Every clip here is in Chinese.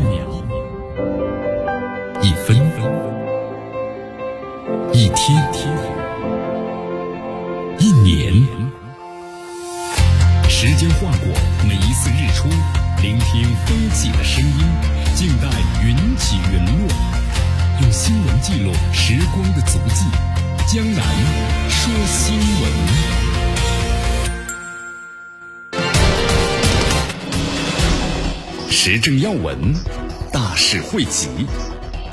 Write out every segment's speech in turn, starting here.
秒，一分一天，一年，时间划过每一次日出，聆听风起的声音，静待云起云落，用新闻记录时光的足迹。江南说新闻。时政要闻，大事汇集，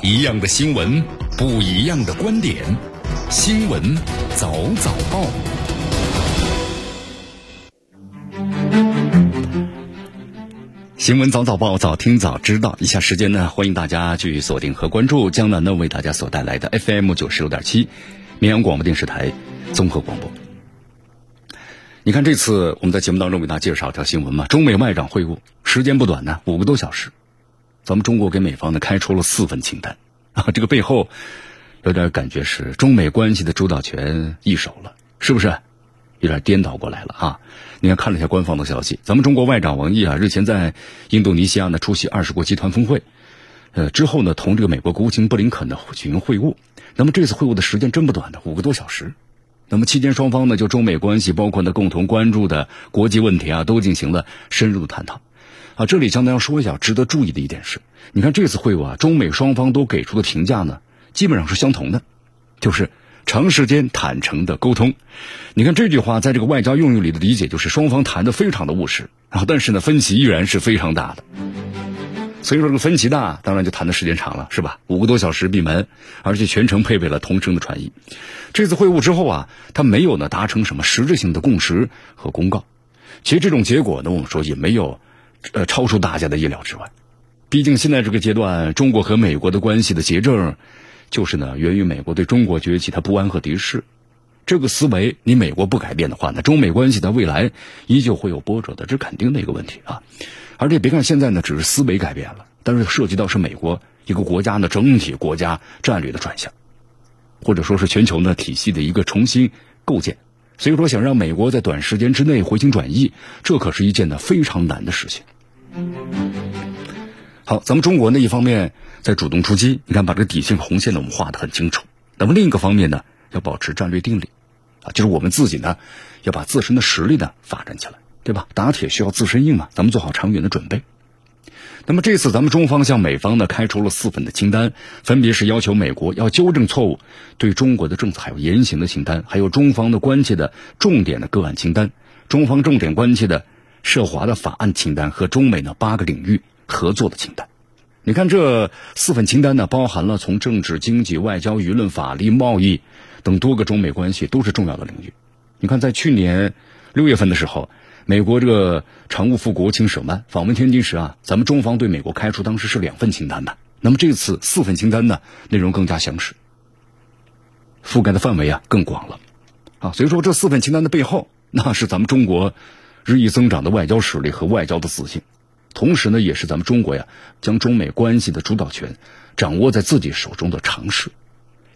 一样的新闻，不一样的观点。新闻早早报，新闻早早报，早听早知道。以下时间呢，欢迎大家继续锁定和关注江南呢为大家所带来的 FM 九十六点七绵阳广播电视台综合广播。你看，这次我们在节目当中为大家介绍一条新闻嘛，中美外长会晤时间不短呢，五个多小时。咱们中国给美方呢开出了四份清单啊，这个背后有点感觉是中美关系的主导权易手了，是不是？有点颠倒过来了啊！你看，看了一下官方的消息，咱们中国外长王毅啊，日前在印度尼西亚呢出席二十国集团峰会，呃之后呢，同这个美国国务卿布林肯呢举行会晤。那么这次会晤的时间真不短的，五个多小时。那么期间，双方呢就中美关系，包括呢共同关注的国际问题啊，都进行了深入的探讨。啊，这里将大家说一下值得注意的一点是，你看这次会晤啊，中美双方都给出的评价呢，基本上是相同的，就是长时间坦诚的沟通。你看这句话在这个外交用语里的理解，就是双方谈的非常的务实，啊但是呢分歧依然是非常大的。所以说这个分歧大，当然就谈的时间长了，是吧？五个多小时闭门，而且全程配备了同声的传译。这次会晤之后啊，他没有呢达成什么实质性的共识和公告。其实这种结果呢，我们说也没有，呃，超出大家的意料之外。毕竟现在这个阶段，中国和美国的关系的结症，就是呢源于美国对中国崛起它不安和敌视。这个思维你美国不改变的话，那中美关系在未来依旧会有波折的，这肯定的一个问题啊。而且别看现在呢，只是思维改变了，但是涉及到是美国一个国家呢整体国家战略的转向，或者说是全球呢体系的一个重新构建。所以说，想让美国在短时间之内回心转意，这可是一件呢非常难的事情。好，咱们中国呢一方面在主动出击，你看把这个底线红线呢我们画的很清楚。那么另一个方面呢，要保持战略定力，啊，就是我们自己呢要把自身的实力呢发展起来。对吧？打铁需要自身硬嘛，咱们做好长远的准备。那么这次咱们中方向美方呢开出了四份的清单，分别是要求美国要纠正错误，对中国的政策还有言行的清单，还有中方的关切的重点的个案清单，中方重点关切的涉华的法案清单和中美呢八个领域合作的清单。你看这四份清单呢，包含了从政治、经济、外交、舆论、法律、贸易等多个中美关系都是重要的领域。你看在去年六月份的时候。美国这个常务副国务卿舍曼访问天津时啊，咱们中方对美国开出当时是两份清单的。那么这次四份清单呢，内容更加详实，覆盖的范围啊更广了。啊，所以说这四份清单的背后，那是咱们中国日益增长的外交实力和外交的自信，同时呢，也是咱们中国呀将中美关系的主导权掌握在自己手中的尝试。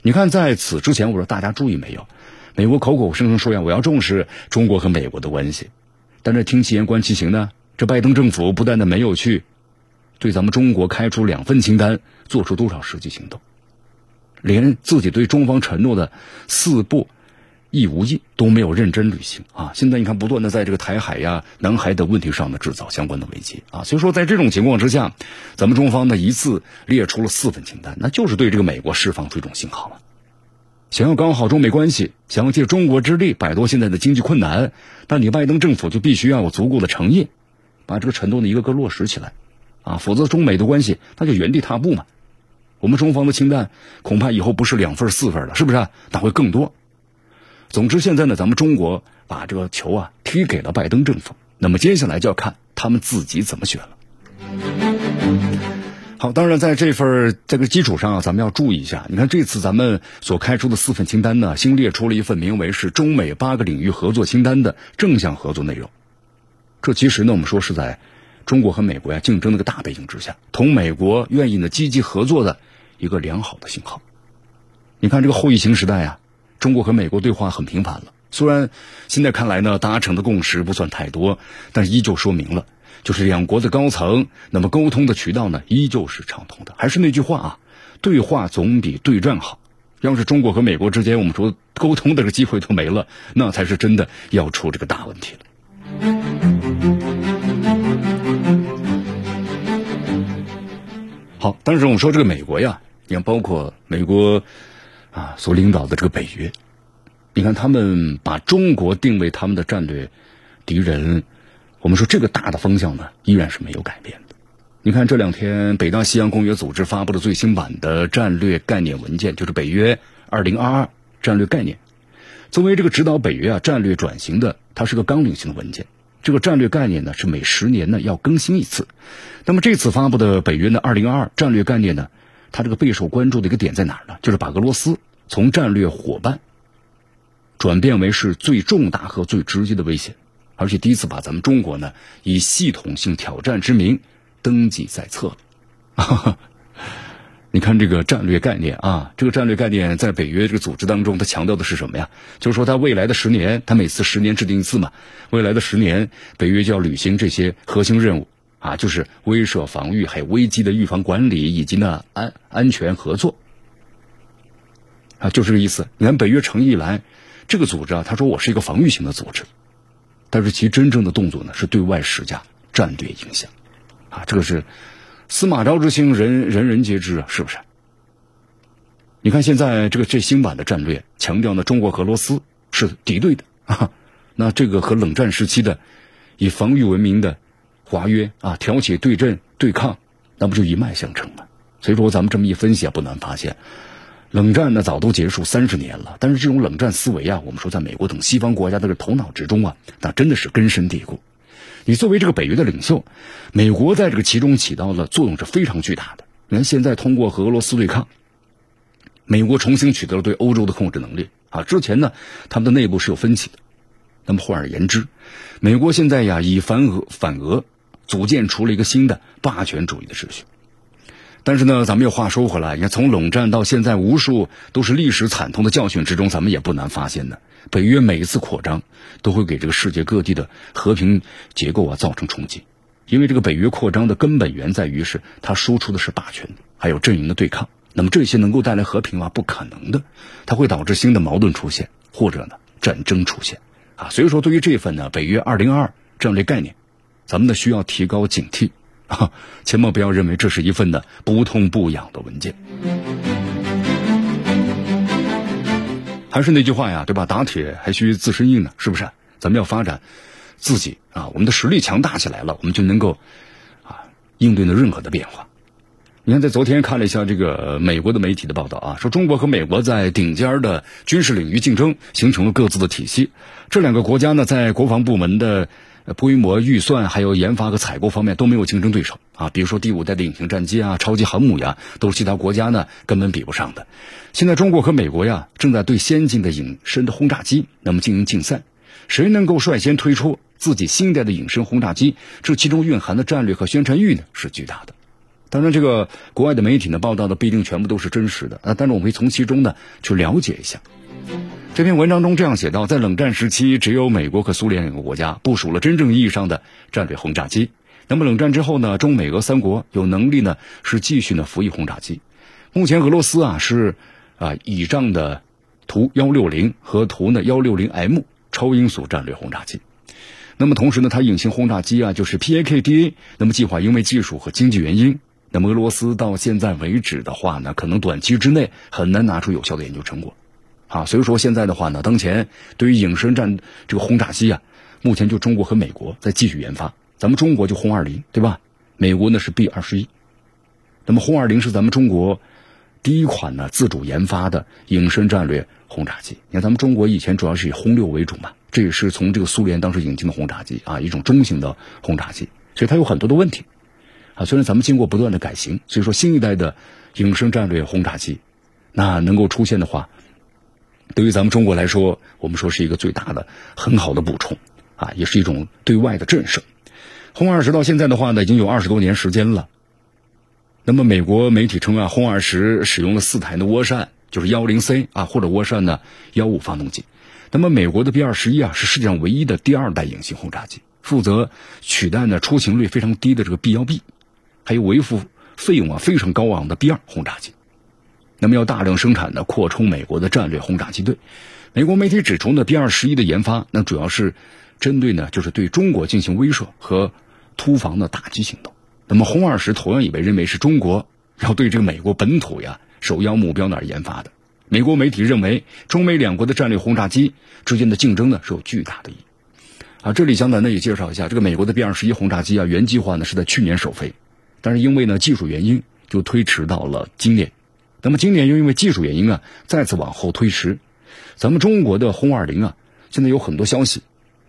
你看，在此之前，我说大家注意没有？美国口口声声说呀，我要重视中国和美国的关系。但是听其言观其行呢？这拜登政府不但的没有去对咱们中国开出两份清单，做出多少实际行动，连自己对中方承诺的四不一无一都没有认真履行啊！现在你看，不断的在这个台海呀、南海等问题上呢制造相关的危机啊！所以说，在这种情况之下，咱们中方呢一次列出了四份清单，那就是对这个美国释放出一种信号了。想要搞好中美关系，想要借中国之力摆脱现在的经济困难，那你拜登政府就必须要有足够的诚意，把这个承诺呢一个个落实起来，啊，否则中美的关系那就原地踏步嘛。我们中方的清单恐怕以后不是两份四份了，是不是？那会更多。总之，现在呢，咱们中国把这个球啊踢给了拜登政府，那么接下来就要看他们自己怎么选了。好，当然，在这份这个基础上啊，咱们要注意一下。你看，这次咱们所开出的四份清单呢，新列出了一份名为是中美八个领域合作清单的正向合作内容。这其实呢，我们说是在中国和美国呀竞争那个大背景之下，同美国愿意呢积极合作的一个良好的信号。你看，这个后疫情时代啊，中国和美国对话很频繁了。虽然现在看来呢，达成的共识不算太多，但依旧说明了。就是两国的高层，那么沟通的渠道呢，依旧是畅通的。还是那句话啊，对话总比对战好。要是中国和美国之间，我们说沟通的这个机会都没了，那才是真的要出这个大问题了。好，但是我们说这个美国呀，你看，包括美国啊所领导的这个北约，你看他们把中国定位他们的战略敌人。我们说这个大的方向呢，依然是没有改变的。你看这两天北大西洋公约组织发布的最新版的战略概念文件，就是北约二零二二战略概念。作为这个指导北约啊战略转型的，它是个纲领性的文件。这个战略概念呢是每十年呢要更新一次。那么这次发布的北约的二零二二战略概念呢，它这个备受关注的一个点在哪儿呢？就是把俄罗斯从战略伙伴转变为是最重大和最直接的威胁。而且第一次把咱们中国呢以系统性挑战之名登记在册了。你看这个战略概念啊，这个战略概念在北约这个组织当中，它强调的是什么呀？就是说，它未来的十年，它每次十年制定一次嘛。未来的十年，北约就要履行这些核心任务啊，就是威慑防御，还有危机的预防管理，以及呢安安全合作啊，就这个意思。你看北约成立以来，这个组织啊，他说我是一个防御型的组织。但是其真正的动作呢，是对外施加战略影响，啊，这个是司马昭之心，人人人皆知啊，是不是？你看现在这个最新版的战略强调呢，中国和俄罗斯是敌对的啊，那这个和冷战时期的以防御闻名的华约啊，挑起对阵对抗，那不就一脉相承吗？所以说咱们这么一分析啊，不难发现。冷战呢早都结束三十年了，但是这种冷战思维啊，我们说在美国等西方国家的头脑之中啊，那真的是根深蒂固。你作为这个北约的领袖，美国在这个其中起到的作用是非常巨大的。你看现在通过和俄罗斯对抗，美国重新取得了对欧洲的控制能力啊。之前呢，他们的内部是有分歧的。那么换而言之，美国现在呀以反俄反俄，组建出了一个新的霸权主义的秩序。但是呢，咱们又话说回来，你看从冷战到现在，无数都是历史惨痛的教训之中，咱们也不难发现呢，北约每一次扩张，都会给这个世界各地的和平结构啊造成冲击。因为这个北约扩张的根本源在于是它输出的是霸权，还有阵营的对抗。那么这些能够带来和平吗？不可能的，它会导致新的矛盾出现，或者呢战争出现啊。所以说，对于这份呢北约二零二二战略概念，咱们呢需要提高警惕。啊，千万不要认为这是一份的不痛不痒的文件。还是那句话呀，对吧？打铁还需自身硬呢，是不是？咱们要发展自己啊，我们的实力强大起来了，我们就能够啊应对呢任何的变化。你看，在昨天看了一下这个美国的媒体的报道啊，说中国和美国在顶尖的军事领域竞争，形成了各自的体系。这两个国家呢，在国防部门的。规模、预算还有研发和采购方面都没有竞争对手啊！比如说第五代的隐形战机啊、超级航母呀，都是其他国家呢根本比不上的。现在中国和美国呀正在对先进的隐身的轰炸机那么进行竞赛，谁能够率先推出自己新一代的隐身轰炸机？这其中蕴含的战略和宣传欲呢是巨大的。当然，这个国外的媒体呢报道的不一定全部都是真实的啊，但是我们可以从其中呢去了解一下。这篇文章中这样写道：在冷战时期，只有美国和苏联两个国家部署了真正意义上的战略轰炸机。那么冷战之后呢？中美俄三国有能力呢是继续呢服役轰炸机。目前俄罗斯啊是啊倚仗的图幺六零和图呢幺六零 M 超音速战略轰炸机。那么同时呢，它隐形轰炸机啊就是 PAKDA。那么计划因为技术和经济原因，那么俄罗斯到现在为止的话呢，可能短期之内很难拿出有效的研究成果。啊，所以说现在的话呢，当前对于隐身战这个轰炸机啊，目前就中国和美国在继续研发。咱们中国就轰二零，对吧？美国呢是 B 二十一。那么轰二零是咱们中国第一款呢自主研发的隐身战略轰炸机。你看咱们中国以前主要是以轰六为主嘛，这也是从这个苏联当时引进的轰炸机啊，一种中型的轰炸机，所以它有很多的问题啊。虽然咱们经过不断的改型，所以说新一代的隐身战略轰炸机那能够出现的话。对于咱们中国来说，我们说是一个最大的、很好的补充，啊，也是一种对外的震慑。轰二十到现在的话呢，已经有二十多年时间了。那么美国媒体称啊，轰二十使用了四台的涡扇，就是幺零 C 啊，或者涡扇呢幺五发动机。那么美国的 B 二十一啊，是世界上唯一的第二代隐形轰炸机负责取代呢出勤率非常低的这个 B 幺 B，还有维护费用啊非常高昂的 B 二轰炸机。那么要大量生产的扩充美国的战略轰炸机队。美国媒体指出呢，B 二十一的研发那主要是针对呢就是对中国进行威慑和突防的打击行动。那么轰二十同样也被认为是中国要对这个美国本土呀首要目标那儿研发的。美国媒体认为，中美两国的战略轰炸机之间的竞争呢是有巨大的意义。啊，这里江南呢也介绍一下，这个美国的 B 二十一轰炸机啊，原计划呢是在去年首飞，但是因为呢技术原因就推迟到了今年。那么今年又因为技术原因啊，再次往后推迟。咱们中国的轰二零啊，现在有很多消息，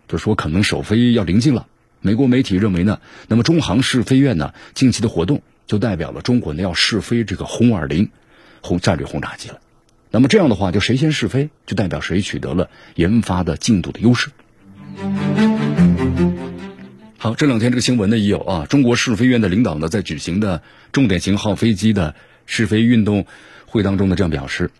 就说可能首飞要临近了。美国媒体认为呢，那么中航试飞院呢近期的活动就代表了中国呢要试飞这个轰二零轰战略轰炸机了。那么这样的话，就谁先试飞，就代表谁取得了研发的进度的优势。好，这两天这个新闻呢也有啊，中国试飞院的领导呢在举行的重点型号飞机的试飞运动会当中的这样表示，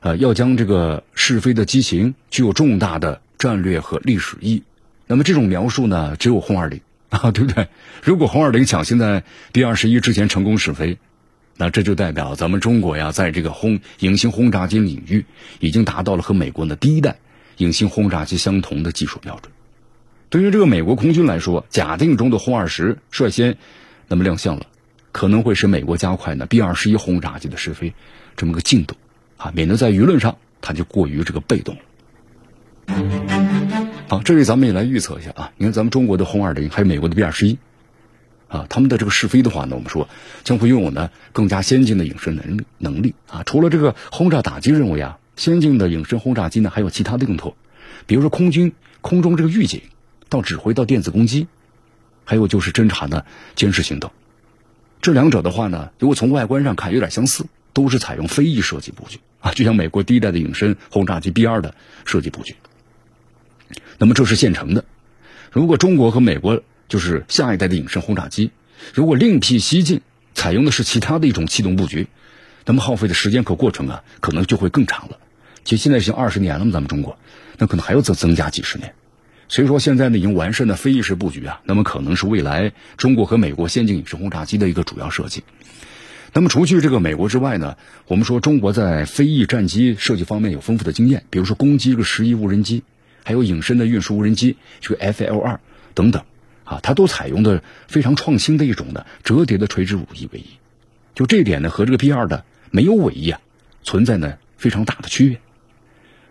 呃，要将这个试飞的机型具有重大的战略和历史意义。那么这种描述呢，只有轰二零啊，对不对？如果轰二零抢先在 B 二十一之前成功试飞。那这就代表咱们中国呀，在这个轰隐形轰炸机领域，已经达到了和美国的第一代隐形轰炸机相同的技术标准。对于这个美国空军来说，假定中的轰二十率先那么亮相了，可能会使美国加快呢 B 二十一轰炸机的试飞这么个进度啊，免得在舆论上它就过于这个被动。好，这里咱们也来预测一下啊，你看咱们中国的轰二零，还有美国的 B 二十一。啊，他们的这个试飞的话呢，我们说将会拥有呢更加先进的隐身能力能力啊。除了这个轰炸打击任务呀，先进的隐身轰炸机呢还有其他的用途，比如说空军空中这个预警到指挥到电子攻击，还有就是侦察的监视行动。这两者的话呢，如果从外观上看有点相似，都是采用飞翼设计布局啊，就像美国第一代的隐身轰炸机 B 二的设计布局。那么这是现成的，如果中国和美国。就是下一代的隐身轰炸机，如果另辟蹊径，采用的是其他的一种气动布局，那么耗费的时间和过程啊，可能就会更长了。其实现在已经二十年了嘛，咱们中国，那可能还要增增加几十年。所以说现在呢，已经完善的飞翼式布局啊，那么可能是未来中国和美国先进隐身轰炸机的一个主要设计。那么除去这个美国之外呢，我们说中国在飞翼战机设计方面有丰富的经验，比如说攻击这个十一无人机，还有隐身的运输无人机，这个 F L 二等等。啊，它都采用的非常创新的一种的折叠的垂直武翼尾翼，就这一点呢，和这个 B 二的没有尾翼啊，存在呢非常大的区别。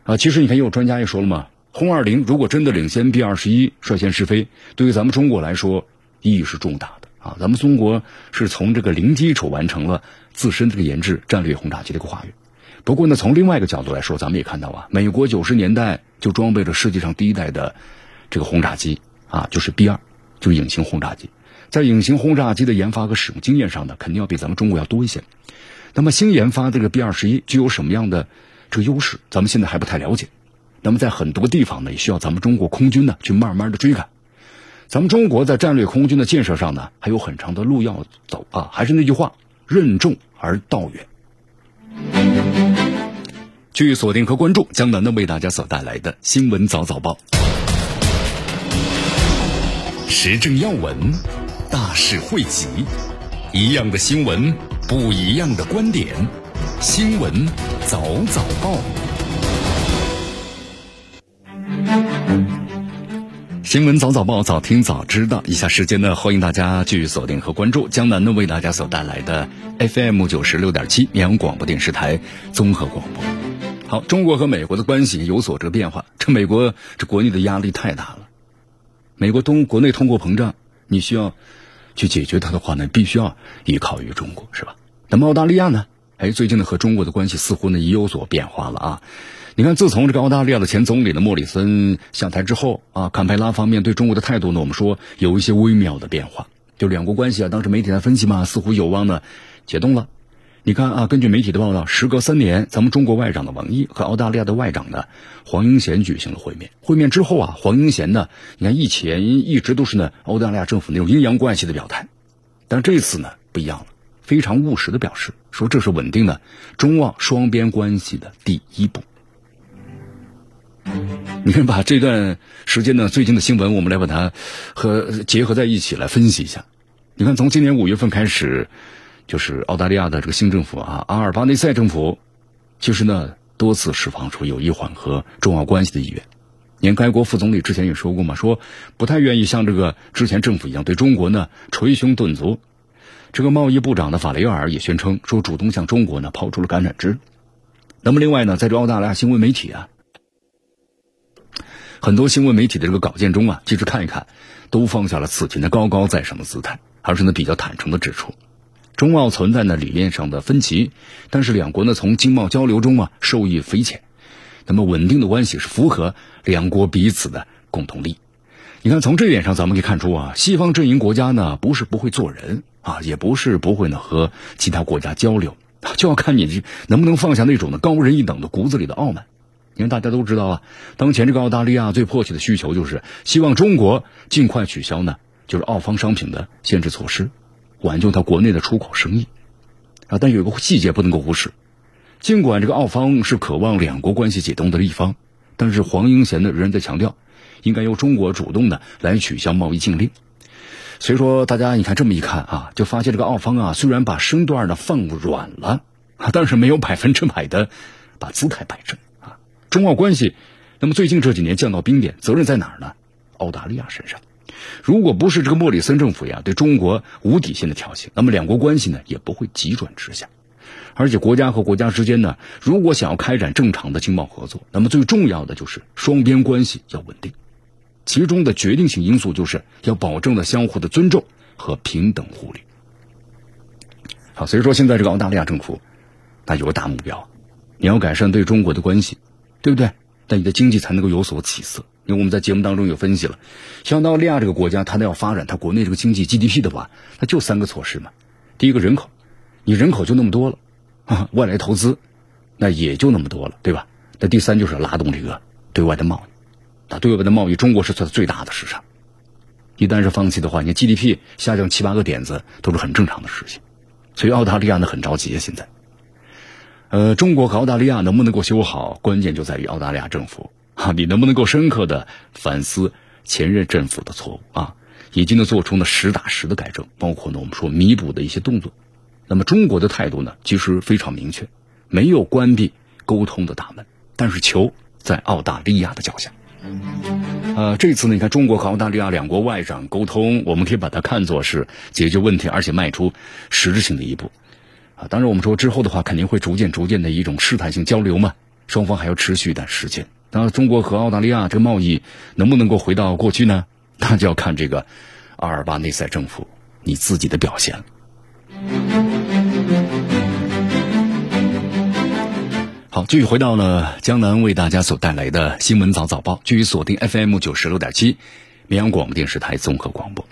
啊，其实你看，也有专家也说了嘛，轰二零如果真的领先 B 二十一率先试飞，对于咱们中国来说意义是重大的啊。咱们中国是从这个零基础完成了自身这个研制战略轰炸机的一个跨越。不过呢，从另外一个角度来说，咱们也看到啊，美国九十年代就装备了世界上第一代的这个轰炸机啊，就是 B 二。就是隐形轰炸机，在隐形轰炸机的研发和使用经验上呢，肯定要比咱们中国要多一些。那么新研发这个 B 二十一具有什么样的这个优势，咱们现在还不太了解。那么在很多地方呢，也需要咱们中国空军呢去慢慢的追赶。咱们中国在战略空军的建设上呢，还有很长的路要走啊。还是那句话，任重而道远。据锁定和关注江南的为大家所带来的新闻早早报。时政要闻，大事汇集，一样的新闻，不一样的观点。新闻早早报，新闻早早报，早听早知道。以下时间呢，欢迎大家继续锁定和关注江南呢为大家所带来的 FM 九十六点七绵阳广播电视台综合广播。好，中国和美国的关系有所这个变化，这美国这国内的压力太大了。美国通国内通货膨胀，你需要去解决它的话呢，必须要依靠于中国，是吧？那么澳大利亚呢？哎，最近呢和中国的关系似乎呢也有所变化了啊！你看，自从这个澳大利亚的前总理的莫里森下台之后啊，坎培拉方面对中国的态度呢，我们说有一些微妙的变化，就两国关系啊，当时媒体在分析嘛，似乎有望呢解冻了。你看啊，根据媒体的报道，时隔三年，咱们中国外长的王毅和澳大利亚的外长呢黄英贤举行了会面。会面之后啊，黄英贤呢，你看以前一直都是呢澳大利亚政府那种阴阳怪气的表态，但这次呢不一样了，非常务实的表示说这是稳定的中澳双边关系的第一步。你看，把这段时间呢，最近的新闻，我们来把它和结合在一起来分析一下。你看，从今年五月份开始，就是澳大利亚的这个新政府啊，阿尔巴内塞政府，其实呢多次释放出有意缓和中澳关系的意愿。你看，该国副总理之前也说过嘛，说不太愿意像这个之前政府一样对中国呢捶胸顿足。这个贸易部长的法雷尔也宣称说，主动向中国呢抛出了橄榄枝。那么，另外呢，在这澳大利亚新闻媒体啊。很多新闻媒体的这个稿件中啊，其实看一看，都放下了此前的高高在上的姿态，而是呢比较坦诚的指出，中澳存在呢理念上的分歧，但是两国呢从经贸交流中啊受益匪浅，那么稳定的关系是符合两国彼此的共同利益。你看从这一点上，咱们可以看出啊，西方阵营国家呢不是不会做人啊，也不是不会呢和其他国家交流，就要看你能不能放下那种呢高人一等的骨子里的傲慢。因为大家都知道啊，当前这个澳大利亚最迫切的需求就是希望中国尽快取消呢，就是澳方商品的限制措施，挽救它国内的出口生意。啊，但有一个细节不能够忽视，尽管这个澳方是渴望两国关系解冻的一方，但是黄英贤呢仍然在强调，应该由中国主动的来取消贸易禁令。所以说，大家你看这么一看啊，就发现这个澳方啊，虽然把身段呢放软了，但是没有百分之百的把姿态摆正。中澳关系，那么最近这几年降到冰点，责任在哪儿呢？澳大利亚身上。如果不是这个莫里森政府呀对中国无底线的挑衅，那么两国关系呢也不会急转直下。而且国家和国家之间呢，如果想要开展正常的经贸合作，那么最重要的就是双边关系要稳定。其中的决定性因素就是要保证的相互的尊重和平等互利。好，所以说现在这个澳大利亚政府，它有个大目标，你要改善对中国的关系。对不对？但你的经济才能够有所起色。因为我们在节目当中有分析了，像澳大利亚这个国家，它要发展它国内这个经济 GDP 的话，它就三个措施嘛。第一个人口，你人口就那么多了，啊，外来投资那也就那么多了，对吧？那第三就是拉动这个对外的贸易，那对外的贸易，中国是它最大的市场。一旦是放弃的话，你 GDP 下降七八个点子都是很正常的事情。所以澳大利亚呢很着急啊，现在。呃，中国和澳大利亚能不能够修好，关键就在于澳大利亚政府啊，你能不能够深刻的反思前任政府的错误啊，以及呢做出呢实打实的改正，包括呢我们说弥补的一些动作。那么中国的态度呢，其实非常明确，没有关闭沟通的大门，但是球在澳大利亚的脚下。呃，这次呢，你看中国和澳大利亚两国外长沟通，我们可以把它看作是解决问题，而且迈出实质性的一步。当然，我们说之后的话，肯定会逐渐、逐渐的一种试探性交流嘛。双方还要持续一段时间。那中国和澳大利亚这个贸易能不能够回到过去呢？那就要看这个阿尔巴内塞政府你自己的表现了。好，继续回到了江南为大家所带来的新闻早早报，继续锁定 FM 九十六点七，绵阳广播电视台综合广播。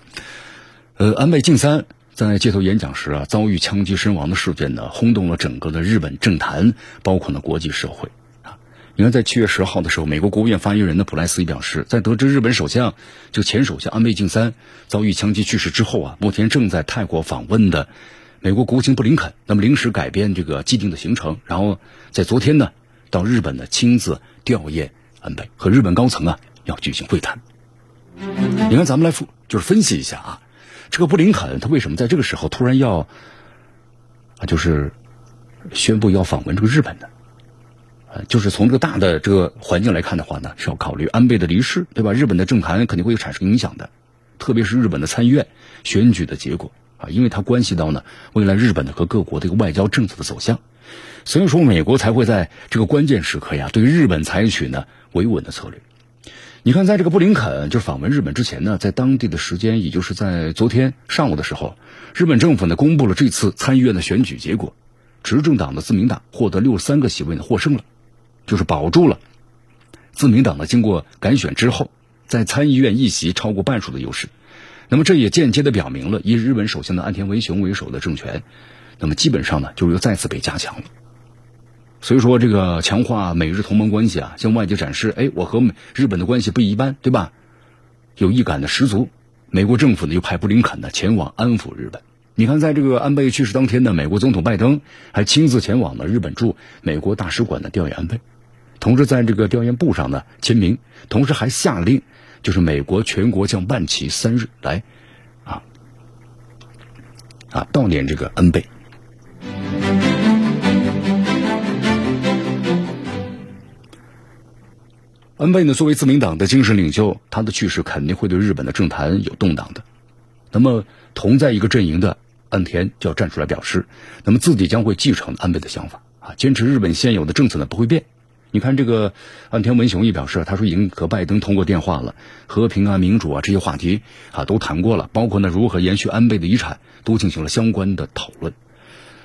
呃，安倍晋三。在街头演讲时啊，遭遇枪击身亡的事件呢，轰动了整个的日本政坛，包括呢国际社会啊。你看，在七月十号的时候，美国国务院发言人呢普莱斯也表示，在得知日本首相就前首相安倍晋三遭遇枪击去世之后啊，目前正在泰国访问的美国国务卿布林肯，那么临时改变这个既定的行程，然后在昨天呢，到日本呢亲自吊唁安倍，和日本高层啊要举行会谈。你看，咱们来复就是分析一下啊。这个布林肯他为什么在这个时候突然要啊，就是宣布要访问这个日本呢？啊，就是从这个大的这个环境来看的话呢，是要考虑安倍的离世，对吧？日本的政坛肯定会有产生影响的，特别是日本的参议院选举的结果啊，因为它关系到呢未来日本的和各国的一个外交政策的走向，所以说美国才会在这个关键时刻呀，对日本采取呢维稳的策略。你看，在这个布林肯就访问日本之前呢，在当地的时间，也就是在昨天上午的时候，日本政府呢公布了这次参议院的选举结果，执政党的自民党获得六十三个席位呢获胜了，就是保住了自民党呢经过改选之后，在参议院议席超过半数的优势。那么这也间接的表明了以日本首相的岸田文雄为首的政权，那么基本上呢就又再次被加强了。所以说，这个强化美日同盟关系啊，向外界展示，哎，我和美日本的关系不一般，对吧？有意感的十足。美国政府呢，又派布林肯呢前往安抚日本。你看，在这个安倍去世当天呢，美国总统拜登还亲自前往了日本驻美国大使馆的调研安倍。同时在这个调研簿上呢签名，同时还下令，就是美国全国将万旗三日来，啊啊悼念这个恩贝。安倍呢，作为自民党的精神领袖，他的去世肯定会对日本的政坛有动荡的。那么，同在一个阵营的岸田就要站出来表示，那么自己将会继承安倍的想法啊，坚持日本现有的政策呢不会变。你看，这个岸田文雄也表示，他说已经和拜登通过电话了，和平啊、民主啊这些话题啊都谈过了，包括呢如何延续安倍的遗产，都进行了相关的讨论。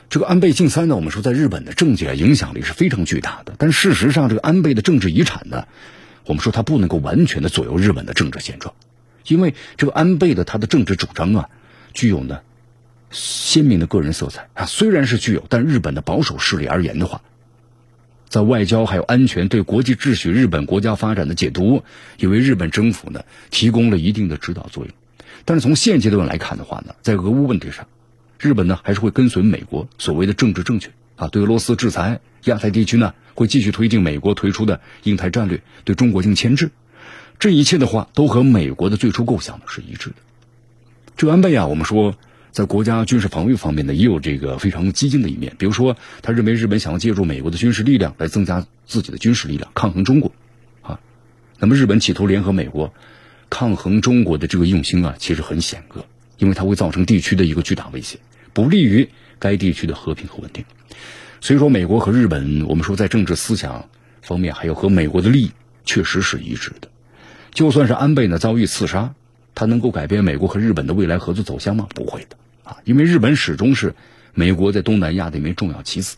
这个安倍晋三呢，我们说在日本的政界影响力是非常巨大的，但事实上，这个安倍的政治遗产呢？我们说他不能够完全的左右日本的政治现状，因为这个安倍的他的政治主张啊，具有呢鲜明的个人色彩啊。虽然是具有，但日本的保守势力而言的话，在外交还有安全对国际秩序、日本国家发展的解读，也为日本政府呢提供了一定的指导作用。但是从现阶段来看的话呢，在俄乌问题上，日本呢还是会跟随美国所谓的政治正确啊，对俄罗斯制裁，亚太地区呢。会继续推进美国推出的印太战略，对中国进行牵制。这一切的话，都和美国的最初构想呢是一致的。这安倍啊，我们说在国家军事防御方面呢，也有这个非常激进的一面。比如说，他认为日本想要借助美国的军事力量来增加自己的军事力量，抗衡中国。啊，那么日本企图联合美国抗衡中国的这个用心啊，其实很险恶，因为它会造成地区的一个巨大威胁，不利于该地区的和平和稳定。所以说，美国和日本，我们说在政治思想方面，还有和美国的利益，确实是一致的。就算是安倍呢遭遇刺杀，他能够改变美国和日本的未来合作走向吗？不会的啊，因为日本始终是美国在东南亚的一枚重要棋子，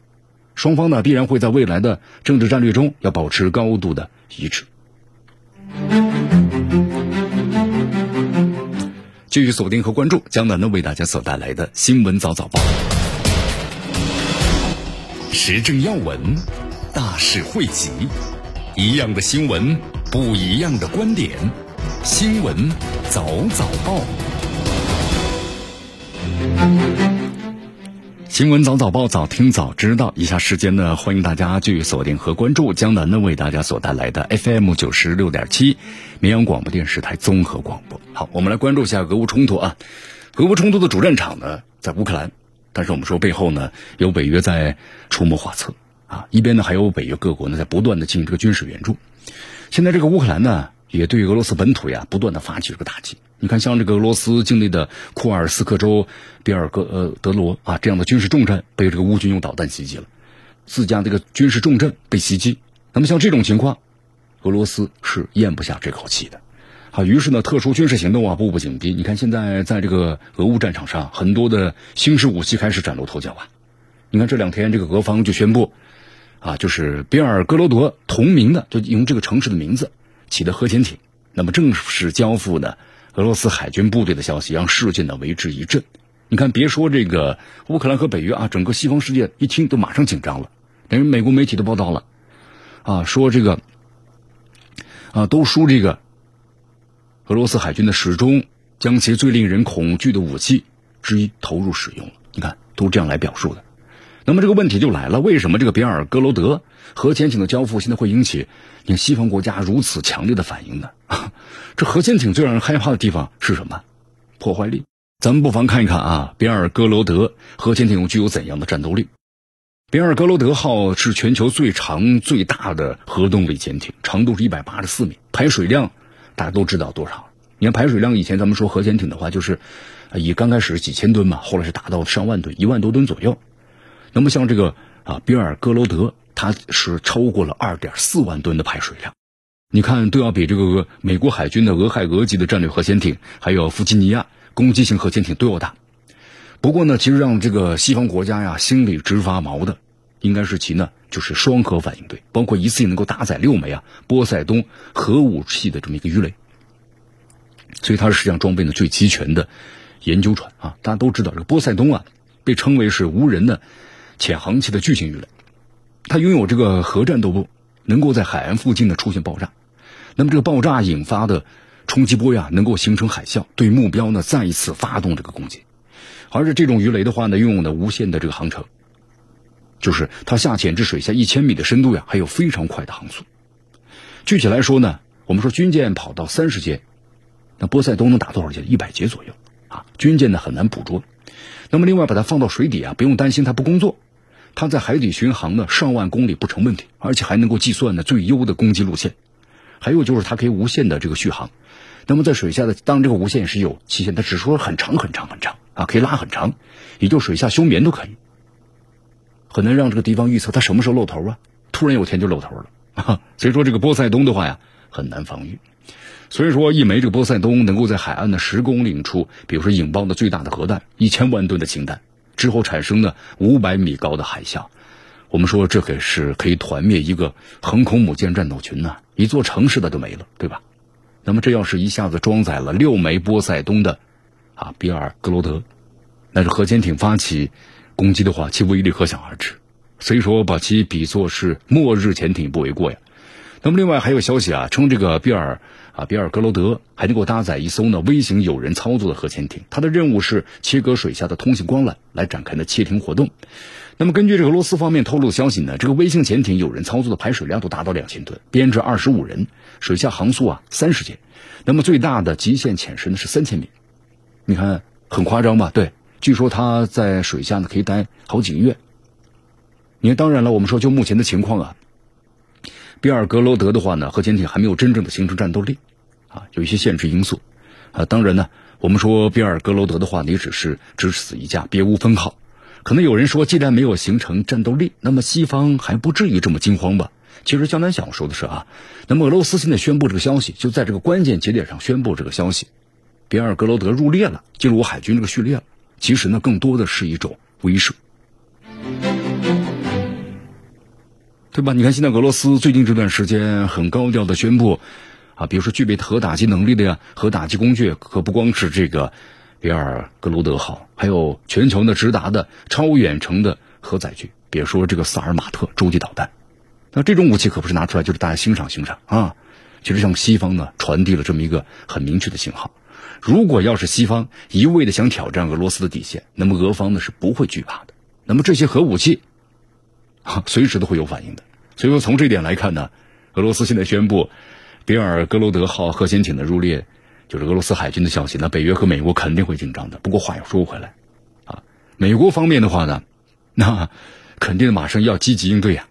双方呢必然会在未来的政治战略中要保持高度的一致。继续锁定和关注江南呢为大家所带来的新闻早早报。时政要闻，大事汇集，一样的新闻，不一样的观点。新闻早早报，新闻早早报，早听早知道。以下时间呢，欢迎大家继续锁定和关注江南呢为大家所带来的 FM 九十六点七绵阳广播电视台综合广播。好，我们来关注一下俄乌冲突啊。俄乌冲突的主战场呢，在乌克兰。但是我们说背后呢，有北约在出谋划策啊，一边呢还有北约各国呢在不断的进行这个军事援助。现在这个乌克兰呢，也对俄罗斯本土呀不断的发起这个打击。你看，像这个俄罗斯境内的库尔斯克州比尔格呃德罗啊这样的军事重镇被这个乌军用导弹袭击了，自家这个军事重镇被袭击。那么像这种情况，俄罗斯是咽不下这口气的。啊，于是呢，特殊军事行动啊，步步紧逼。你看，现在在这个俄乌战场上，很多的新式武器开始崭露头角啊。你看这两天，这个俄方就宣布，啊，就是比尔格罗德同名的，就用这个城市的名字起的核潜艇，那么正式交付的俄罗斯海军部队的消息，让世界呢为之一振。你看，别说这个乌克兰和北约啊，整个西方世界一听都马上紧张了。等于美国媒体都报道了，啊，说这个，啊，都说这个。俄罗斯海军的始终将其最令人恐惧的武器之一投入使用了。你看，都这样来表述的。那么这个问题就来了：为什么这个比尔格罗德核潜艇的交付现在会引起你西方国家如此强烈的反应呢？这核潜艇最让人害怕的地方是什么？破坏力。咱们不妨看一看啊，比尔格罗德核潜艇具有怎样的战斗力？比尔格罗德号是全球最长最大的核动力潜艇，长度是一百八十四米，排水量。大家都知道多少？你看排水量，以前咱们说核潜艇的话，就是以刚开始几千吨嘛，后来是达到上万吨，一万多吨左右。那么像这个啊，比尔格罗德，它是超过了二点四万吨的排水量。你看都要比这个美国海军的俄亥俄级的战略核潜艇，还有弗吉尼亚攻击型核潜艇都要大。不过呢，其实让这个西方国家呀心里直发毛的，应该是其呢。就是双核反应堆，包括一次性能够搭载六枚啊波塞冬核武器的这么一个鱼雷，所以它是世界上装备的最齐全的研究船啊。大家都知道，这个波塞冬啊被称为是无人的潜航器的巨型鱼雷，它拥有这个核战斗部，能够在海岸附近呢出现爆炸，那么这个爆炸引发的冲击波呀，能够形成海啸，对目标呢再一次发动这个攻击。而且这种鱼雷的话呢，拥有呢无限的这个航程。就是它下潜至水下一千米的深度呀，还有非常快的航速。具体来说呢，我们说军舰跑到三十节，那波塞冬能打多少节？一百节左右啊。军舰呢很难捕捉。那么另外把它放到水底啊，不用担心它不工作，它在海底巡航呢上万公里不成问题，而且还能够计算呢最优的攻击路线。还有就是它可以无限的这个续航。那么在水下的，当这个无线是有期限，它只说很长很长很长啊，可以拉很长，也就水下休眠都可以。很难让这个敌方预测它什么时候露头啊，突然有天就露头了啊。所以说这个波塞冬的话呀，很难防御。所以说一枚这个波塞冬能够在海岸的十公里处，比如说引爆的最大的核弹一千万吨的氢弹之后产生的五百米高的海啸，我们说这可是可以团灭一个横空母舰战斗群呐，一座城市的都没了，对吧？那么这要是一下子装载了六枚波塞冬的啊比尔格罗德，那是核潜艇发起攻击的话，其威力可想而知。所以说把其比作是末日潜艇不为过呀。那么另外还有消息啊，称这个比尔。啊，比尔格罗德还能够搭载一艘呢微型有人操作的核潜艇，它的任务是切割水下的通信光缆来展开呢窃听活动。那么根据这个俄罗斯方面透露的消息呢，这个微型潜艇有人操作的排水量都达到两千吨，编制二十五人，水下航速啊三十节，那么最大的极限潜深是三千米。你看很夸张吧？对，据说他在水下呢可以待好几个月。你看，当然了，我们说就目前的情况啊。比尔格罗德的话呢，核潜艇还没有真正的形成战斗力，啊，有一些限制因素，啊，当然呢，我们说比尔格罗德的话，你只是只死一架，别无分号。可能有人说，既然没有形成战斗力，那么西方还不至于这么惊慌吧？其实江南想说的是啊，那么俄罗斯现在宣布这个消息，就在这个关键节点上宣布这个消息，比尔格罗德入列了，进入海军这个序列了。其实呢，更多的是一种威慑。对吧？你看，现在俄罗斯最近这段时间很高调的宣布，啊，比如说具备核打击能力的呀，核打击工具可不光是这个比尔格罗德号，还有全球呢直达的超远程的核载具，别说这个萨尔马特洲际导弹，那这种武器可不是拿出来就是大家欣赏欣赏啊，其实向西方呢传递了这么一个很明确的信号，如果要是西方一味的想挑战俄罗斯的底线，那么俄方呢是不会惧怕的，那么这些核武器，啊，随时都会有反应的。所以说，从这点来看呢，俄罗斯现在宣布比尔格罗德号核潜艇的入列，就是俄罗斯海军的消息。那北约和美国肯定会紧张的。不过话又说回来，啊，美国方面的话呢，那肯定马上要积极应对呀。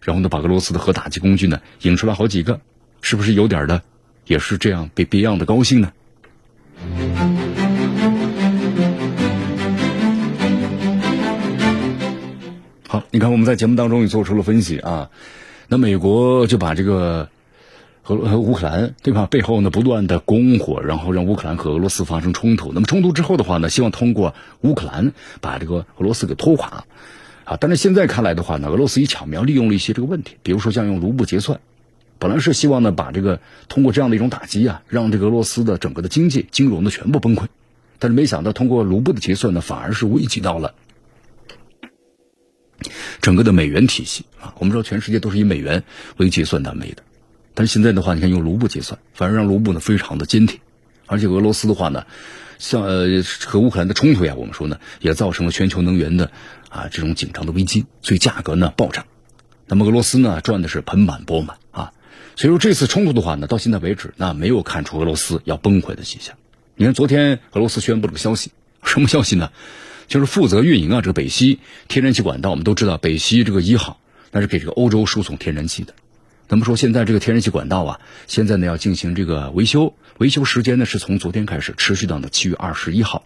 然后呢，把俄罗斯的核打击工具呢引出来好几个，是不是有点的，也是这样别别样的高兴呢？好，你看我们在节目当中也做出了分析啊，那美国就把这个和和乌克兰对吧背后呢不断的拱火，然后让乌克兰和俄罗斯发生冲突。那么冲突之后的话呢，希望通过乌克兰把这个俄罗斯给拖垮啊。但是现在看来的话呢，俄罗斯也巧妙利用了一些这个问题，比如说像用卢布结算，本来是希望呢把这个通过这样的一种打击啊，让这个俄罗斯的整个的经济金融的全部崩溃，但是没想到通过卢布的结算呢，反而是危及到了。整个的美元体系啊，我们说全世界都是以美元为结算单位的，但是现在的话，你看用卢布结算，反而让卢布呢非常的坚挺，而且俄罗斯的话呢，像呃和乌克兰的冲突呀，我们说呢也造成了全球能源的啊这种紧张的危机，所以价格呢暴涨，那么俄罗斯呢赚的是盆满钵满啊，所以说这次冲突的话呢，到现在为止那没有看出俄罗斯要崩溃的迹象。你看昨天俄罗斯宣布了个消息，什么消息呢？就是负责运营啊，这个北溪天然气管道，我们都知道北溪这个一号，那是给这个欧洲输送天然气的。那么说现在这个天然气管道啊，现在呢要进行这个维修，维修时间呢是从昨天开始，持续到呢七月二十一号。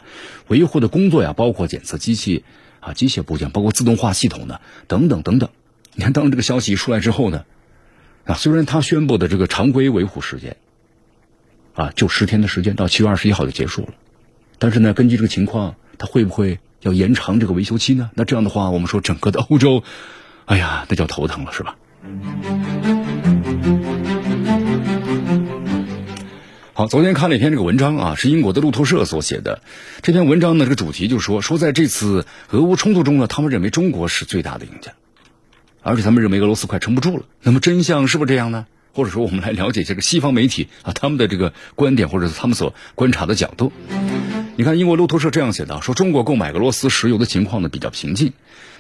维护的工作呀，包括检测机器啊、机械部件，包括自动化系统呢，等等等等。你看，当这个消息一出来之后呢，啊，虽然他宣布的这个常规维护时间啊，就十天的时间，到七月二十一号就结束了，但是呢，根据这个情况，他会不会？要延长这个维修期呢？那这样的话，我们说整个的欧洲，哎呀，那叫头疼了，是吧？好，昨天看了一篇这个文章啊，是英国的路透社所写的。这篇文章呢，这个主题就说，说在这次俄乌冲突中呢，他们认为中国是最大的赢家，而且他们认为俄罗斯快撑不住了。那么真相是不是这样呢？或者说我们来了解这个西方媒体啊他们的这个观点，或者是他们所观察的角度。你看，英国路透社这样写道：说中国购买俄罗斯石油的情况呢比较平静，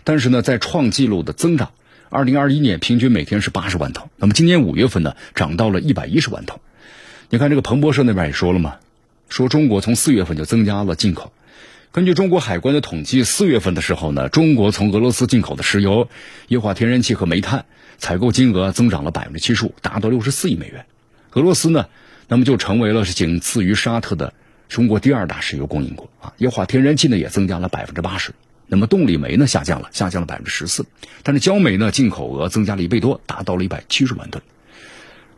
但是呢在创纪录的增长。二零二一年平均每天是八十万桶，那么今年五月份呢涨到了一百一十万桶。你看这个彭博社那边也说了嘛，说中国从四月份就增加了进口。根据中国海关的统计，四月份的时候呢，中国从俄罗斯进口的石油、液化天然气和煤炭采购金额增长了百分之七十五，达到六十四亿美元。俄罗斯呢，那么就成为了是仅次于沙特的中国第二大石油供应国啊。液化天然气呢也增加了百分之八十，那么动力煤呢下降了，下降了百分之十四。但是焦煤呢进口额增加了一倍多，达到了一百七十万吨。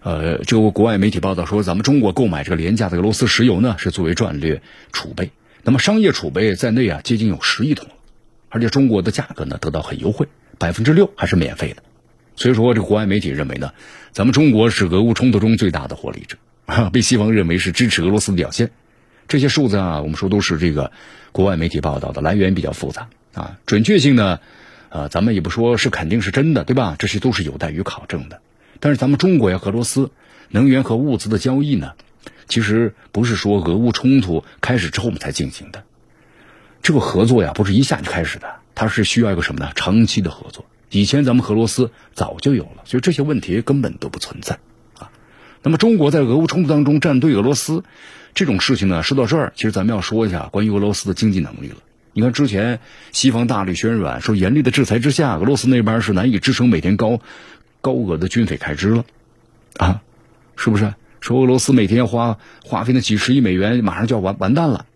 呃，这个国外媒体报道说，咱们中国购买这个廉价的俄罗斯石油呢，是作为战略储备。那么商业储备在内啊，接近有十亿桶，而且中国的价格呢得到很优惠，百分之六还是免费的。所以说，这国外媒体认为呢，咱们中国是俄乌冲突中最大的获利者，被西方认为是支持俄罗斯的表现。这些数字啊，我们说都是这个国外媒体报道的，来源比较复杂啊，准确性呢，呃，咱们也不说是肯定是真的，对吧？这些都是有待于考证的。但是咱们中国呀，俄罗斯能源和物资的交易呢？其实不是说俄乌冲突开始之后我们才进行的，这个合作呀不是一下就开始的，它是需要一个什么呢？长期的合作。以前咱们俄罗斯早就有了，所以这些问题根本都不存在啊。那么中国在俄乌冲突当中站队俄罗斯这种事情呢，说到这儿，其实咱们要说一下关于俄罗斯的经济能力了。你看之前西方大力宣软，说严厉的制裁之下，俄罗斯那边是难以支撑每天高高额的军费开支了啊，是不是？说俄罗斯每天花花费那几十亿美元，马上就要完完蛋了。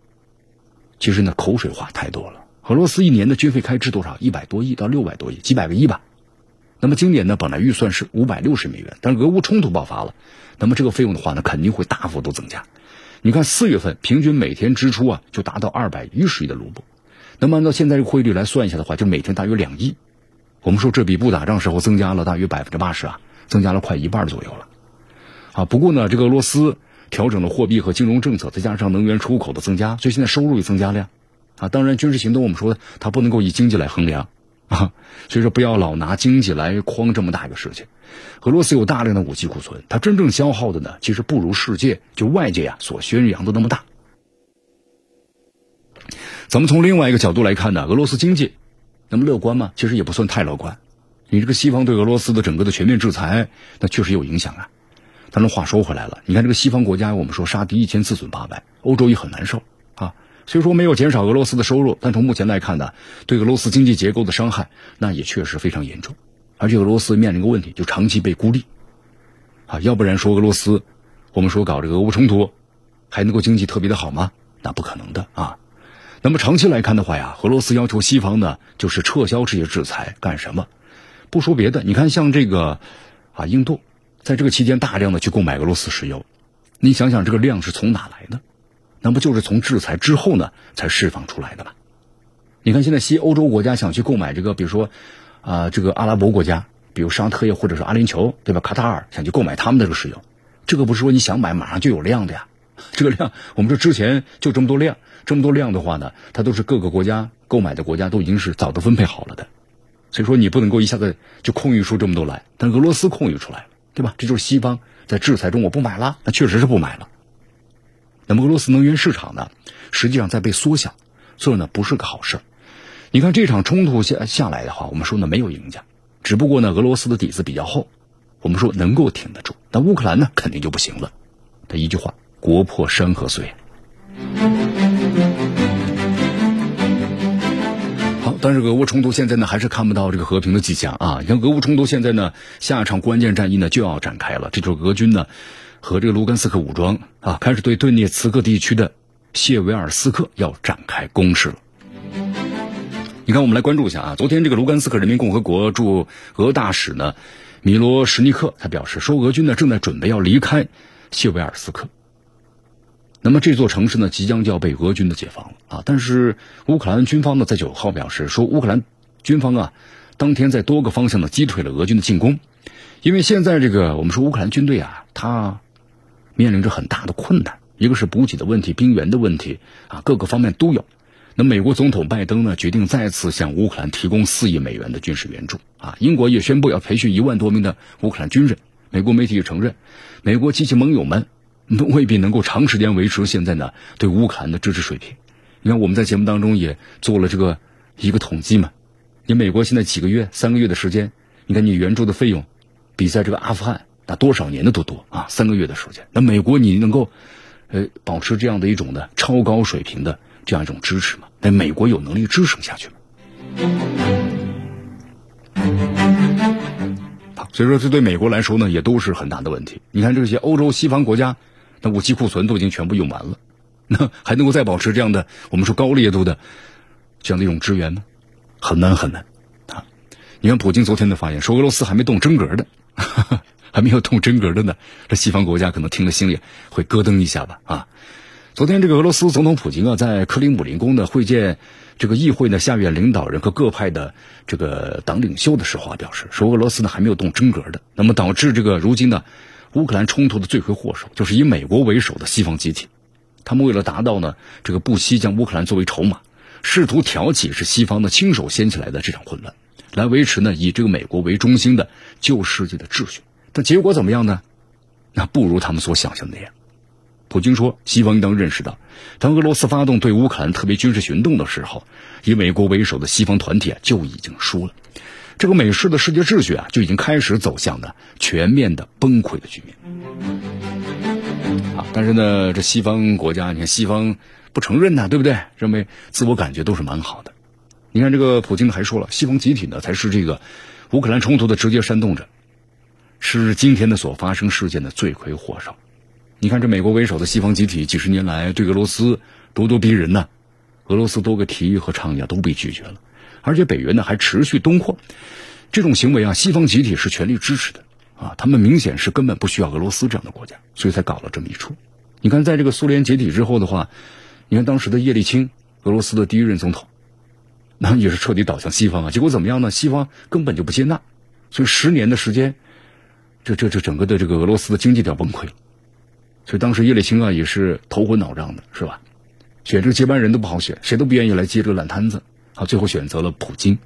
其实呢，口水话太多了。俄罗斯一年的军费开支多少？一百多亿到六百多亿，几百个亿吧。那么今年呢，本来预算是五百六十美元，但是俄乌冲突爆发了，那么这个费用的话呢，肯定会大幅度增加。你看四月份平均每天支出啊，就达到二百一十亿的卢布。那么按照现在这个汇率来算一下的话，就每天大约两亿。我们说这比不打仗时候增加了大约百分之八十啊，增加了快一半左右了。啊，不过呢，这个俄罗斯调整了货币和金融政策，再加上能源出口的增加，所以现在收入也增加了呀。啊，当然军事行动我们说它不能够以经济来衡量啊，所以说不要老拿经济来框这么大一个事情。俄罗斯有大量的武器库存，它真正消耗的呢，其实不如世界就外界呀所宣扬的那么大。咱们从另外一个角度来看呢，俄罗斯经济那么乐观吗？其实也不算太乐观。你这个西方对俄罗斯的整个的全面制裁，那确实有影响啊。但是话说回来了，你看这个西方国家，我们说杀敌一千自损八百，欧洲也很难受啊。虽说没有减少俄罗斯的收入，但从目前来看呢，对俄罗斯经济结构的伤害，那也确实非常严重。而且俄罗斯面临一个问题，就长期被孤立啊。要不然说俄罗斯，我们说搞这个俄乌冲突，还能够经济特别的好吗？那不可能的啊。那么长期来看的话呀，俄罗斯要求西方呢，就是撤销这些制裁，干什么？不说别的，你看像这个啊，印度。在这个期间，大量的去购买俄罗斯石油，你想想这个量是从哪来的？那不就是从制裁之后呢才释放出来的吗？你看现在西欧洲国家想去购买这个，比如说啊，这个阿拉伯国家，比如沙特呀，或者是阿联酋，对吧？卡塔尔想去购买他们的这个石油，这个不是说你想买马上就有量的呀。这个量，我们说之前就这么多量，这么多量的话呢，它都是各个国家购买的国家都已经是早都分配好了的，所以说你不能够一下子就空运出这么多来。但俄罗斯空运出来了。对吧？这就是西方在制裁中，我不买了，那确实是不买了。那么俄罗斯能源市场呢，实际上在被缩小，所以呢不是个好事你看这场冲突下下来的话，我们说呢没有赢家，只不过呢俄罗斯的底子比较厚，我们说能够挺得住。但乌克兰呢肯定就不行了。他一句话：国破山河碎。但是俄乌冲突现在呢，还是看不到这个和平的迹象啊！你看俄乌冲突现在呢，下一场关键战役呢就要展开了，这就是俄军呢和这个卢甘斯克武装啊，开始对顿涅茨克地区的谢维尔斯克要展开攻势了。你看，我们来关注一下啊，昨天这个卢甘斯克人民共和国驻俄大使呢米罗什尼克他表示说，俄军呢正在准备要离开谢维尔斯克。那么这座城市呢，即将就要被俄军的解放了啊！但是乌克兰军方呢，在九号表示说，乌克兰军方啊，当天在多个方向呢击退了俄军的进攻，因为现在这个我们说乌克兰军队啊，他面临着很大的困难，一个是补给的问题、兵员的问题啊，各个方面都有。那美国总统拜登呢，决定再次向乌克兰提供四亿美元的军事援助啊！英国也宣布要培训一万多名的乌克兰军人，美国媒体也承认，美国及其盟友们 未必能够长时间维持现在呢对乌克兰的支持水平。你看，我们在节目当中也做了这个一个统计嘛。你美国现在几个月、三个月的时间，你看你援助的费用，比在这个阿富汗那多少年的都多啊！三个月的时间，那美国你能够，呃，保持这样的一种的超高水平的这样一种支持吗？那美国有能力支撑下去吗？所以说这对美国来说呢，也都是很大的问题。你看这些欧洲西方国家，那武器库存都已经全部用完了，那还能够再保持这样的我们说高烈度的这样的一种支援吗？很难很难，啊！你看普京昨天的发言，说俄罗斯还没动真格的，还没有动真格的呢。这西方国家可能听了心里会咯噔一下吧？啊！昨天这个俄罗斯总统普京啊，在克里姆林宫呢会见这个议会呢下院领导人和各派的这个党领袖的时候啊，表示说俄罗斯呢还没有动真格的。那么导致这个如今呢乌克兰冲突的罪魁祸首就是以美国为首的西方集体，他们为了达到呢这个不惜将乌克兰作为筹码。试图挑起是西方的亲手掀起来的这场混乱，来维持呢以这个美国为中心的旧世界的秩序，但结果怎么样呢？那不如他们所想象的那样。普京说，西方应当认识到，当俄罗斯发动对乌克兰特别军事行动的时候，以美国为首的西方团体啊就已经输了，这个美式的世界秩序啊就已经开始走向了全面的崩溃的局面。啊，但是呢，这西方国家，你看西方。不承认呢，对不对？认为自我感觉都是蛮好的。你看这个普京还说了，西方集体呢才是这个乌克兰冲突的直接煽动者，是今天的所发生事件的罪魁祸首。你看这美国为首的西方集体几十年来对俄罗斯咄咄逼人呢，俄罗斯多个提议和倡议啊都被拒绝了，而且北约呢还持续东扩，这种行为啊西方集体是全力支持的啊，他们明显是根本不需要俄罗斯这样的国家，所以才搞了这么一出。你看在这个苏联解体之后的话。你看当时的叶利钦，俄罗斯的第一任总统，那也是彻底倒向西方啊。结果怎么样呢？西方根本就不接纳，所以十年的时间，这这这整个的这个俄罗斯的经济都要崩溃了。所以当时叶利钦啊也是头昏脑胀的，是吧？选这个接班人都不好选，谁都不愿意来接这个烂摊子。啊，最后选择了普京。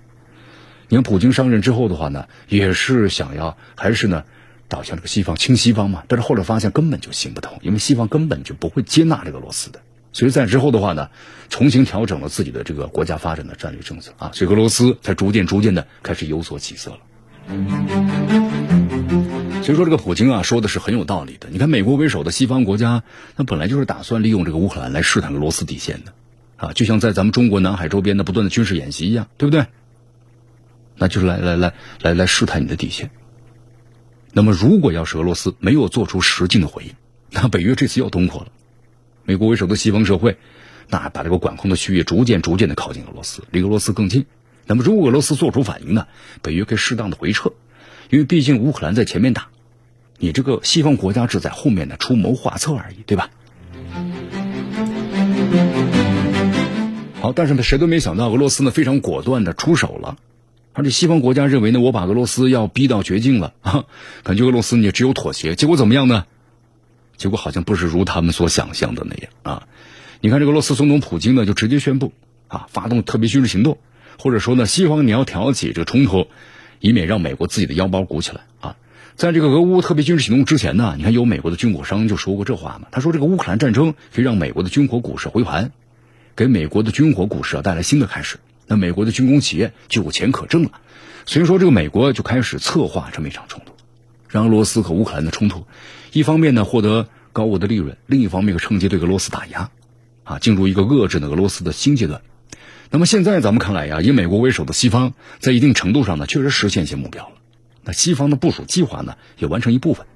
你看普京上任之后的话呢，也是想要还是呢倒向这个西方亲西方嘛。但是后来发现根本就行不通，因为西方根本就不会接纳这个俄罗斯的。所以在之后的话呢，重新调整了自己的这个国家发展的战略政策啊，所以俄罗斯才逐渐逐渐的开始有所起色了。所以说这个普京啊说的是很有道理的。你看美国为首的西方国家，那本来就是打算利用这个乌克兰来试探俄罗斯底线的啊，就像在咱们中国南海周边的不断的军事演习一样，对不对？那就是来来来来来试探你的底线。那么如果要是俄罗斯没有做出实际的回应，那北约这次要东扩了。美国为首的西方社会，那把这个管控的区域逐渐、逐渐的靠近俄罗斯，离俄罗斯更近。那么，如果俄罗斯做出反应呢？北约可以适当的回撤，因为毕竟乌克兰在前面打，你这个西方国家只在后面呢出谋划策而已，对吧？但是呢，谁都没想到俄罗斯呢非常果断的出手了，而且西方国家认为呢，我把俄罗斯要逼到绝境了啊，感觉俄罗斯你只有妥协，结果怎么样呢？结果好像不是如他们所想象的那样啊！你看，这个俄罗斯总统普京呢，就直接宣布啊，发动特别军事行动，或者说呢，西方你要挑起这个冲突，以免让美国自己的腰包鼓起来啊！在这个俄乌特别军事行动之前呢，你看有美国的军火商就说过这话嘛，他说这个乌克兰战争可以让美国的军火股市回盘，给美国的军火股市啊带来新的开始，那美国的军工企业就有钱可挣了，所以说这个美国就开始策划这么一场冲突。让俄罗斯和乌克兰的冲突，一方面呢获得高额的利润，另一方面又趁机对俄罗斯打压，啊，进入一个遏制的俄罗斯的新阶段。那么现在咱们看来呀，以美国为首的西方在一定程度上呢，确实实现一些目标了。那西方的部署计划呢，也完成一部分。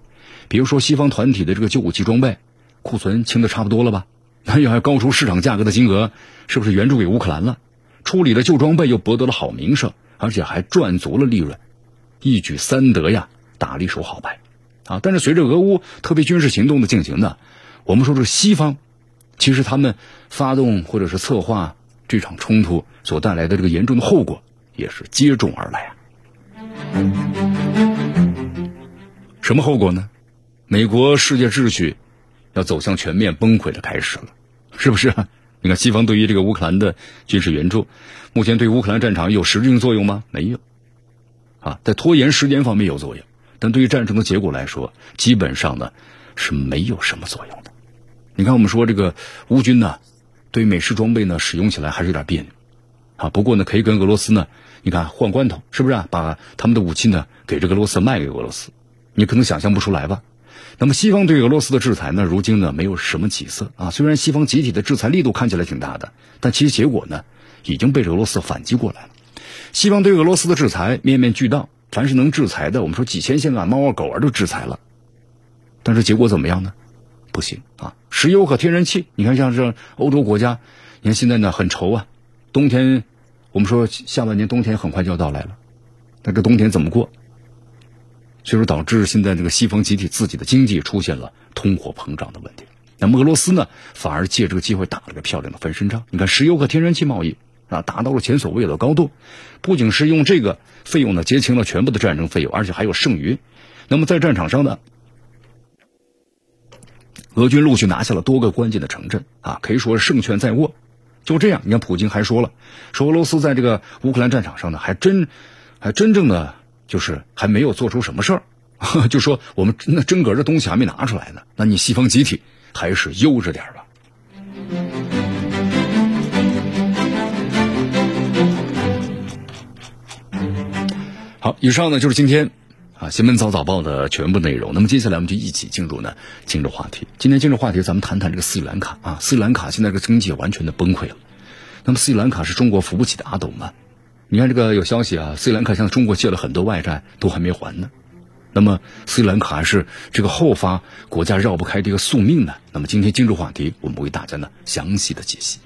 比如说，西方团体的这个旧武器装备库存清的差不多了吧？那又还高出市场价格的金额，是不是援助给乌克兰了？处理了旧装备，又博得了好名声，而且还赚足了利润，一举三得呀！打了一手好牌，啊！但是随着俄乌特别军事行动的进行呢，我们说这西方，其实他们发动或者是策划这场冲突所带来的这个严重的后果，也是接踵而来啊。什么后果呢？美国世界秩序要走向全面崩溃的开始了，是不是？你看西方对于这个乌克兰的军事援助，目前对乌克兰战场有实质性作用吗？没有，啊，在拖延时间方面有作用。但对于战争的结果来说，基本上呢是没有什么作用的。你看，我们说这个乌军呢，对美式装备呢使用起来还是有点别扭啊。不过呢，可以跟俄罗斯呢，你看换罐头，是不是啊？把他们的武器呢给这个俄罗斯卖给俄罗斯，你可能想象不出来吧？那么西方对俄罗斯的制裁呢，如今呢没有什么起色啊。虽然西方集体的制裁力度看起来挺大的，但其实结果呢已经被俄罗斯反击过来了。西方对俄罗斯的制裁面面俱到，凡是能制裁的，我们说几千线啊，猫啊狗儿都制裁了。但是结果怎么样呢？不行啊！石油和天然气，你看像这欧洲国家，你看现在呢很愁啊。冬天，我们说下半年冬天很快就要到来了，那这冬天怎么过？所以说导致现在这个西方集体自己的经济出现了通货膨胀的问题。那么俄罗斯呢，反而借这个机会打了个漂亮的翻身仗。你看石油和天然气贸易。啊，达到了前所未有的高度，不仅是用这个费用呢结清了全部的战争费用，而且还有剩余。那么在战场上呢，俄军陆续拿下了多个关键的城镇啊，可以说是胜券在握。就这样，你看普京还说了，说俄罗斯在这个乌克兰战场上呢，还真还真正的就是还没有做出什么事儿，就说我们那真格的东西还没拿出来呢。那你西方集体还是悠着点吧。好，以上呢就是今天啊《新闻早早报》的全部内容。那么接下来我们就一起进入呢今日话题。今天今日话题，咱们谈谈这个斯里兰卡啊。斯里兰卡现在这个经济完全的崩溃了。那么斯里兰卡是中国扶不起的阿斗吗？你看这个有消息啊，斯里兰卡向中国借了很多外债，都还没还呢。那么斯里兰卡是这个后发国家绕不开这个宿命呢？那么今天今日话题，我们为大家呢详细的解析。